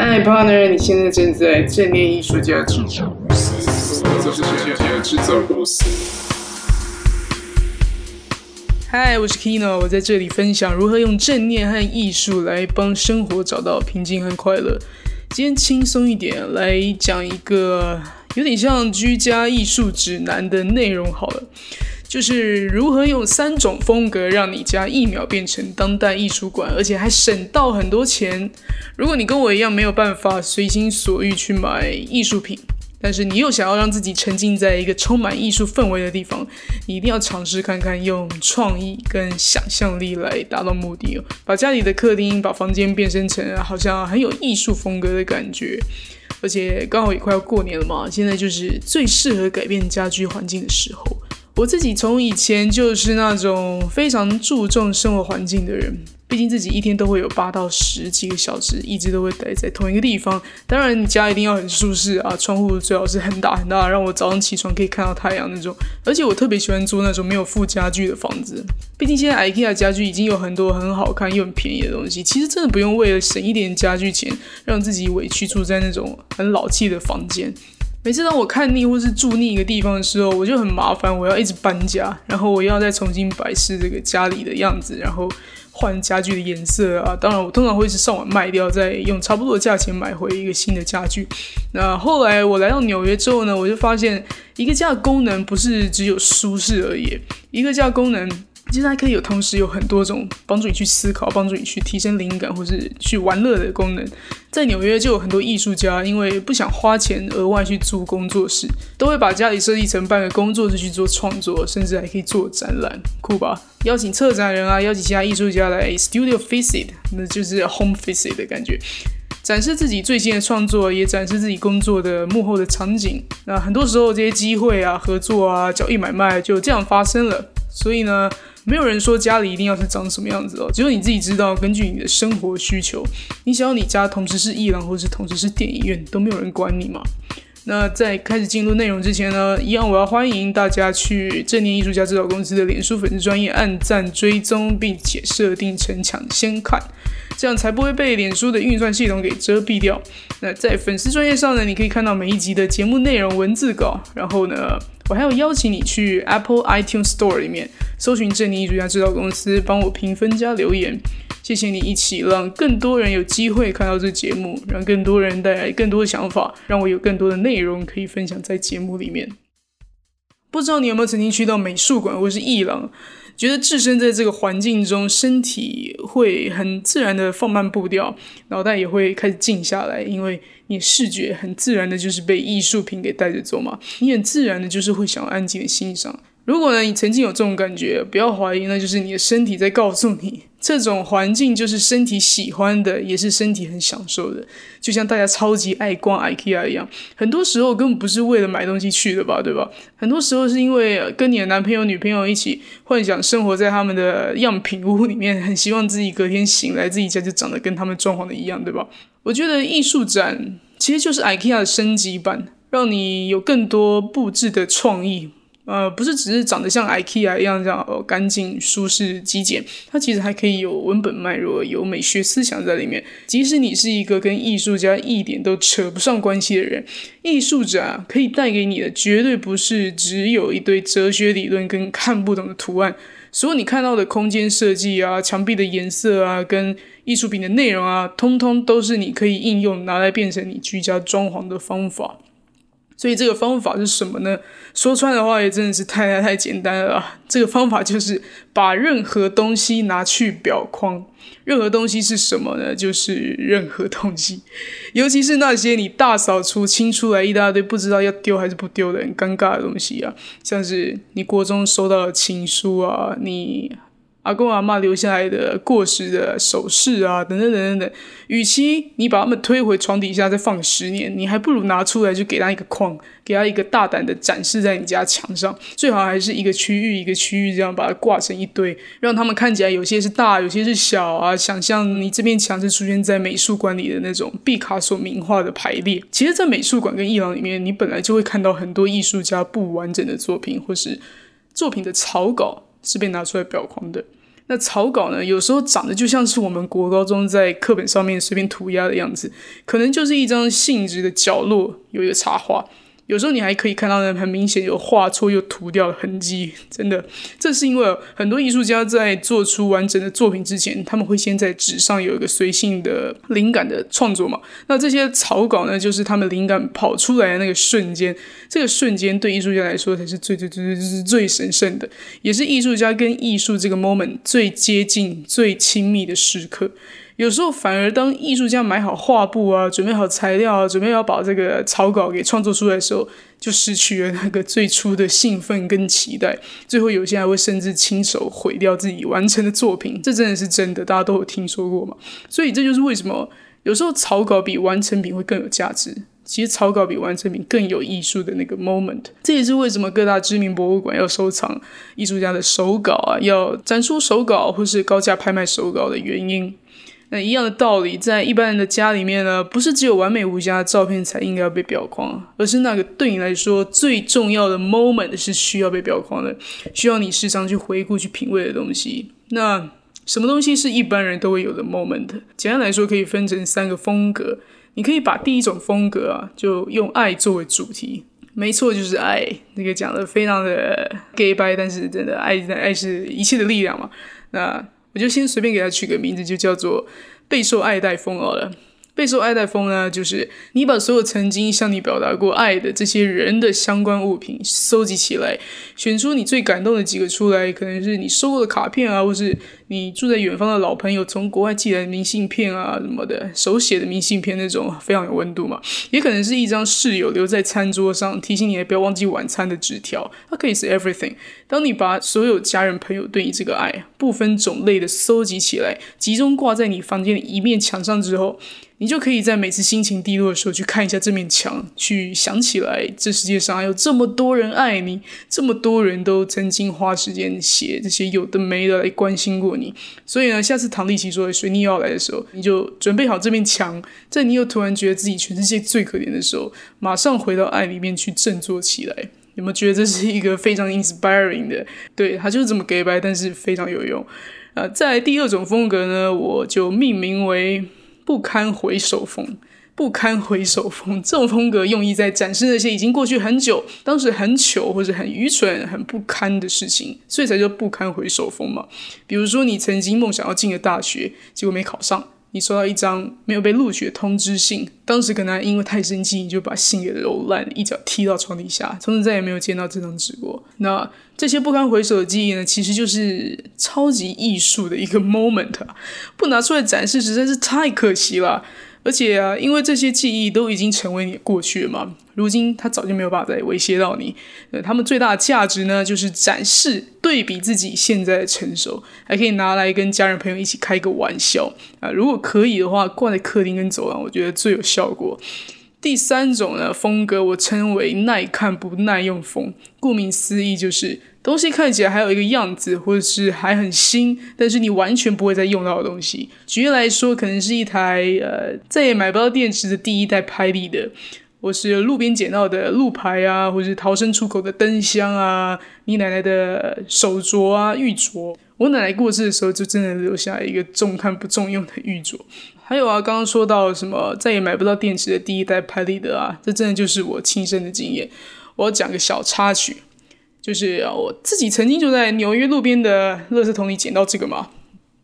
嗨，partner，你现在正在正念艺术家制造公司，这是艺术家制造公司。嗨，我是 Kino，我在这里分享如何用正念和艺术来帮生活找到平静和快乐。今天轻松一点，来讲一个有点像居家艺术指南的内容好了。就是如何用三种风格让你家一秒变成当代艺术馆，而且还省到很多钱。如果你跟我一样没有办法随心所欲去买艺术品，但是你又想要让自己沉浸在一个充满艺术氛围的地方，你一定要尝试看看用创意跟想象力来达到目的哦。把家里的客厅、把房间变身成好像很有艺术风格的感觉，而且刚好也快要过年了嘛，现在就是最适合改变家居环境的时候。我自己从以前就是那种非常注重生活环境的人，毕竟自己一天都会有八到十几个小时，一直都会待在同一个地方。当然，你家一定要很舒适啊，窗户最好是很大很大，让我早上起床可以看到太阳那种。而且我特别喜欢租那种没有附家具的房子，毕竟现在 IKEA 家具已经有很多很好看又很便宜的东西，其实真的不用为了省一点家具钱，让自己委屈住在那种很老气的房间。每次当我看腻或是住腻一个地方的时候，我就很麻烦，我要一直搬家，然后我要再重新摆饰这个家里的样子，然后换家具的颜色啊。当然，我通常会是上网卖掉，再用差不多的价钱买回一个新的家具。那后来我来到纽约之后呢，我就发现一个家的功能不是只有舒适而已，一个家功能。其实还可以有同时有很多种帮助你去思考、帮助你去提升灵感或是去玩乐的功能。在纽约就有很多艺术家，因为不想花钱额外去租工作室，都会把家里设计成半个工作室去做创作，甚至还可以做展览，酷吧？邀请策展人啊，邀请其他艺术家来 studio visit，那就是 home visit 的感觉，展示自己最新的创作，也展示自己工作的幕后的场景。那很多时候这些机会啊、合作啊、交易买卖就这样发生了。所以呢？没有人说家里一定要是长什么样子哦，只有你自己知道。根据你的生活需求，你想要你家同时是艺廊，或是同时是电影院，都没有人管你嘛。那在开始进入内容之前呢，一样我要欢迎大家去正念艺术家指导公司的脸书粉丝专业按赞追踪，并且设定成抢先看。这样才不会被脸书的运算系统给遮蔽掉。那在粉丝专业上呢，你可以看到每一集的节目内容文字稿。然后呢，我还要邀请你去 Apple iTunes Store 里面搜寻正义艺术家制造公司，帮我评分加留言。谢谢你一起让更多人有机会看到这节目，让更多人带来更多的想法，让我有更多的内容可以分享在节目里面。不知道你有没有曾经去到美术馆或是艺廊？觉得置身在这个环境中，身体会很自然的放慢步调，脑袋也会开始静下来，因为你视觉很自然的就是被艺术品给带着走嘛，你很自然的就是会想要安静的欣赏。如果呢，你曾经有这种感觉，不要怀疑，那就是你的身体在告诉你，这种环境就是身体喜欢的，也是身体很享受的。就像大家超级爱逛 IKEA 一样，很多时候根本不是为了买东西去的吧，对吧？很多时候是因为跟你的男朋友、女朋友一起幻想生活在他们的样品屋里面，很希望自己隔天醒来，自己家就长得跟他们装潢的一样，对吧？我觉得艺术展其实就是 IKEA 的升级版，让你有更多布置的创意。呃，不是只是长得像 IKEA 一样这样哦，干净、舒适、极简，它其实还可以有文本脉络，有美学思想在里面。即使你是一个跟艺术家一点都扯不上关系的人，艺术展可以带给你的绝对不是只有一堆哲学理论跟看不懂的图案。所有你看到的空间设计啊、墙壁的颜色啊、跟艺术品的内容啊，通通都是你可以应用拿来变成你居家装潢的方法。所以这个方法是什么呢？说穿的话也真的是太太太简单了。这个方法就是把任何东西拿去裱框。任何东西是什么呢？就是任何东西，尤其是那些你大扫除清出来一大堆不知道要丢还是不丢的很尴尬的东西啊，像是你国中收到的情书啊，你。阿公阿妈留下来的过时的首饰啊，等等等等等，与其你把他们推回床底下再放十年，你还不如拿出来就给他一个框，给他一个大胆的展示在你家墙上，最好还是一个区域一个区域这样把它挂成一堆，让他们看起来有些是大，有些是小啊。想象你这面墙是出现在美术馆里的那种毕卡索名画的排列。其实，在美术馆跟艺廊里面，你本来就会看到很多艺术家不完整的作品，或是作品的草稿是被拿出来裱框的。那草稿呢，有时候长得就像是我们国高中在课本上面随便涂鸦的样子，可能就是一张信纸的角落有一个插画。有时候你还可以看到呢，很明显有画错又涂掉的痕迹。真的，这是因为很多艺术家在做出完整的作品之前，他们会先在纸上有一个随性的灵感的创作嘛。那这些草稿呢，就是他们灵感跑出来的那个瞬间。这个瞬间对艺术家来说才是最最最最最最神圣的，也是艺术家跟艺术这个 moment 最接近、最亲密的时刻。有时候反而当艺术家买好画布啊，准备好材料啊，准备要把这个草稿给创作出来的时候，就失去了那个最初的兴奋跟期待。最后有些还会甚至亲手毁掉自己完成的作品，这真的是真的，大家都有听说过嘛？所以这就是为什么有时候草稿比完成品会更有价值。其实草稿比完成品更有艺术的那个 moment。这也是为什么各大知名博物馆要收藏艺术家的手稿啊，要展出手稿或是高价拍卖手稿的原因。那一样的道理，在一般人的家里面呢，不是只有完美无瑕的照片才应该要被裱框，而是那个对你来说最重要的 moment 是需要被裱框的，需要你时常去回顾、去品味的东西。那什么东西是一般人都会有的 moment？简单来说，可以分成三个风格。你可以把第一种风格啊，就用爱作为主题，没错，就是爱。那个讲的非常的 gay 白，但是真的爱，爱是一切的力量嘛。那我就先随便给它取个名字，就叫做备受爱戴风好了。备受爱戴风呢，就是你把所有曾经向你表达过爱的这些人的相关物品收集起来，选出你最感动的几个出来，可能是你收过的卡片啊，或是你住在远方的老朋友从国外寄来的明信片啊什么的，手写的明信片那种非常有温度嘛，也可能是一张室友留在餐桌上提醒你不要忘记晚餐的纸条，它可以是 everything。当你把所有家人朋友对你这个爱不分种类的收集起来，集中挂在你房间的一面墙上之后。你就可以在每次心情低落的时候去看一下这面墙，去想起来这世界上还有这么多人爱你，这么多人都曾经花时间写这些有的没的来关心过你。所以呢，下次唐立奇说水逆要来的时候，你就准备好这面墙，在你又突然觉得自己全世界最可怜的时候，马上回到爱里面去振作起来。有没有觉得这是一个非常 inspiring 的？对，他就是这么给白，但是非常有用。呃，在第二种风格呢，我就命名为。不堪回首风，不堪回首风，这种风格用意在展示那些已经过去很久、当时很糗或者很愚蠢、很不堪的事情，所以才叫不堪回首风嘛。比如说，你曾经梦想要进的大学，结果没考上。你收到一张没有被录取的通知信，当时可能因为太生气，你就把信给揉烂，一脚踢到床底下，从此再也没有见到这张纸过。那这些不堪回首的记忆呢，其实就是超级艺术的一个 moment，不拿出来展示实在是太可惜了。而且啊，因为这些记忆都已经成为你的过去了嘛，如今他早就没有办法再威胁到你。呃，他们最大的价值呢，就是展示对比自己现在的成熟，还可以拿来跟家人朋友一起开个玩笑啊。如果可以的话，挂在客厅跟走廊，我觉得最有效果。第三种呢风格，我称为耐看不耐用风。顾名思义，就是东西看起来还有一个样子，或者是还很新，但是你完全不会再用到的东西。举例来说，可能是一台呃再也买不到电池的第一代拍立得，或是路边捡到的路牌啊，或是逃生出口的灯箱啊，你奶奶的手镯啊玉镯。我奶奶过世的时候，就真的留下一个重看不重用的玉镯。还有啊，刚刚说到什么再也买不到电池的第一代拍立得啊，这真的就是我亲身的经验。我要讲个小插曲，就是我自己曾经就在纽约路边的垃圾桶里捡到这个嘛，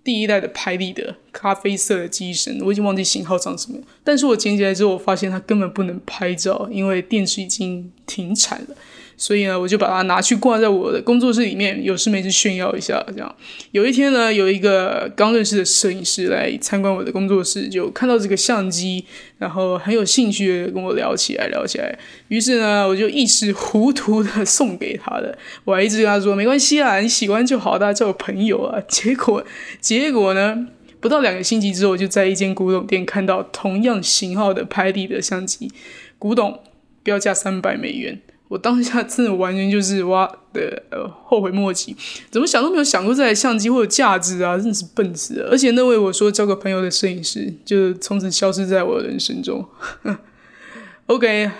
第一代的拍立得，咖啡色的机身，我已经忘记型号长什么，但是我捡起来之后，我发现它根本不能拍照，因为电池已经停产了。所以呢，我就把它拿去挂在我的工作室里面，有事没事炫耀一下。这样，有一天呢，有一个刚认识的摄影师来参观我的工作室，就看到这个相机，然后很有兴趣的跟我聊起来，聊起来。于是呢，我就一时糊涂的送给他的，我还一直跟他说没关系啊，你喜欢就好，大家叫我朋友啊。结果，结果呢，不到两个星期之后，就在一间古董店看到同样型号的拍立得相机，古董标价三百美元。我当下真的完全就是哇的呃后悔莫及，怎么想都没有想过这台相机会有价值啊，真的是笨死了。而且那位我说交个朋友的摄影师，就从此消失在我的人生中。OK，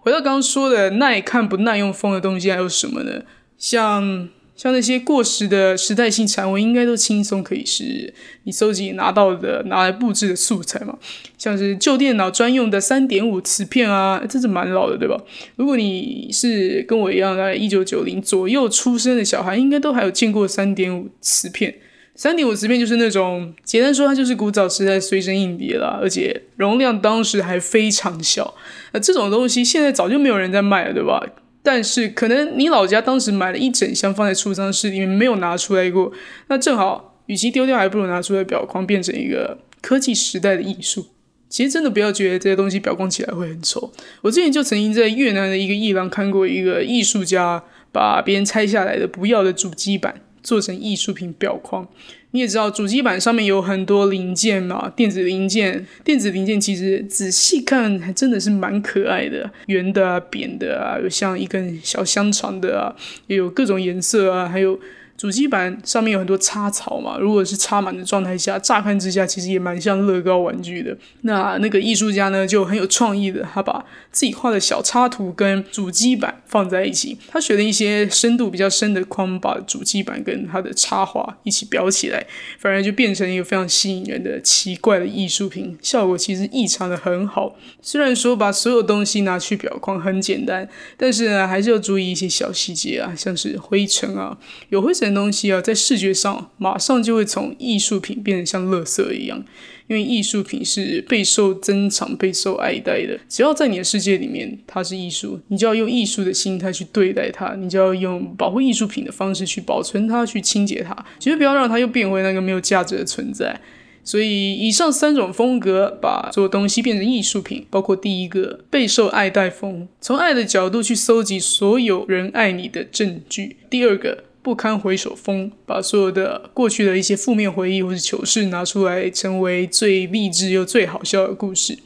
回到刚刚说的耐看不耐用风的东西还有什么呢？像像那些过时的时代性产物，应该都轻松可以是你搜集拿到的拿来布置的素材嘛。像是旧电脑专用的三点五磁片啊，这是蛮老的，对吧？如果你是跟我一样在一九九零左右出生的小孩，应该都还有见过三点五磁片。三点五磁片就是那种，简单说，它就是古早时代随身硬碟了，而且容量当时还非常小。那这种东西现在早就没有人在卖了，对吧？但是可能你老家当时买了一整箱放在储藏室里面，没有拿出来过。那正好，与其丢掉，还不如拿出来表框，变成一个科技时代的艺术。其实真的不要觉得这些东西表框起来会很丑。我之前就曾经在越南的一个艺廊看过一个艺术家把别人拆下来的不要的主机板。做成艺术品表框，你也知道主机板上面有很多零件嘛，电子零件，电子零件其实仔细看还真的是蛮可爱的，圆的啊，扁的啊，有像一根小香肠的啊，也有各种颜色啊，还有。主机板上面有很多插槽嘛，如果是插满的状态下，乍看之下其实也蛮像乐高玩具的。那那个艺术家呢就很有创意的，他把自己画的小插图跟主机板放在一起，他选了一些深度比较深的框，把主机板跟他的插画一起裱起来，反而就变成一个非常吸引人的奇怪的艺术品，效果其实异常的很好。虽然说把所有东西拿去裱框很简单，但是呢还是要注意一些小细节啊，像是灰尘啊，有灰尘。东西啊，在视觉上马上就会从艺术品变得像垃圾一样，因为艺术品是备受珍藏、备受爱戴的。只要在你的世界里面，它是艺术，你就要用艺术的心态去对待它，你就要用保护艺术品的方式去保存它、去清洁它，绝对不要让它又变回那个没有价值的存在。所以，以上三种风格把所有东西变成艺术品，包括第一个备受爱戴风，从爱的角度去搜集所有人爱你的证据；第二个。不堪回首风，把所有的过去的一些负面回忆或是糗事拿出来，成为最励志又最好笑的故事。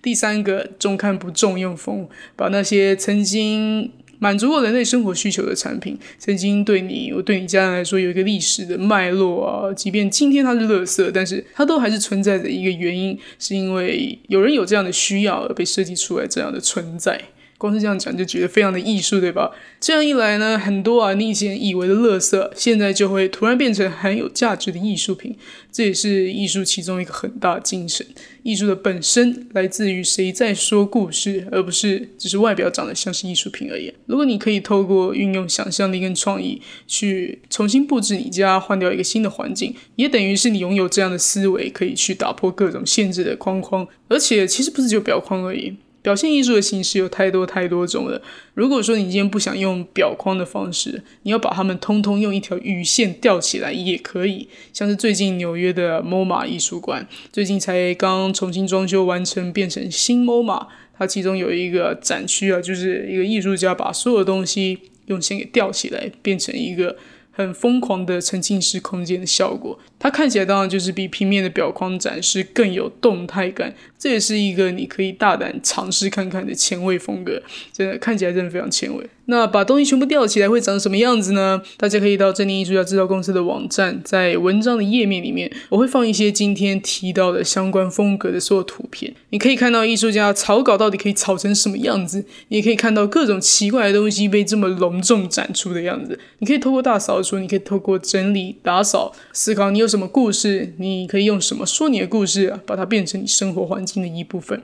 第三个重看不重用风，把那些曾经满足过人类生活需求的产品，曾经对你我对你家人来说有一个历史的脉络啊，即便今天它是垃圾，但是它都还是存在着一个原因，是因为有人有这样的需要而被设计出来这样的存在。光是这样讲就觉得非常的艺术，对吧？这样一来呢，很多啊你以前以为的垃圾，现在就会突然变成很有价值的艺术品。这也是艺术其中一个很大精神。艺术的本身来自于谁在说故事，而不是只是外表长得像是艺术品而已。如果你可以透过运用想象力跟创意去重新布置你家，换掉一个新的环境，也等于是你拥有这样的思维，可以去打破各种限制的框框。而且其实不是只有表框而已。表现艺术的形式有太多太多种了。如果说你今天不想用表框的方式，你要把它们通通用一条鱼线吊起来也可以。像是最近纽约的 MoMA 艺术馆，最近才刚重新装修完成，变成新 MoMA。它其中有一个展区啊，就是一个艺术家把所有东西用线给吊起来，变成一个。很疯狂的沉浸式空间的效果，它看起来当然就是比平面的表框展示更有动态感。这也是一个你可以大胆尝试看看的前卫风格，真的看起来真的非常前卫。那把东西全部吊起来会长什么样子呢？大家可以到正念艺术家制造公司的网站，在文章的页面里面，我会放一些今天提到的相关风格的所有图片。你可以看到艺术家草稿到底可以草成什么样子，你也可以看到各种奇怪的东西被这么隆重展出的样子。你可以透过大扫除，你可以透过整理打扫，思考你有什什么故事，你可以用什么说你的故事，把它变成你生活环境的一部分。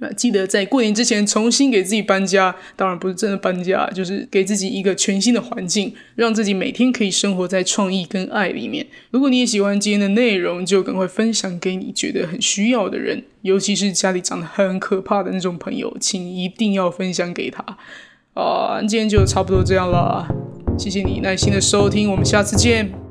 那记得在过年之前重新给自己搬家，当然不是真的搬家，就是给自己一个全新的环境，让自己每天可以生活在创意跟爱里面。如果你也喜欢今天的内容，就赶快分享给你觉得很需要的人，尤其是家里长得很可怕的那种朋友，请一定要分享给他。啊，今天就差不多这样了，谢谢你耐心的收听，我们下次见。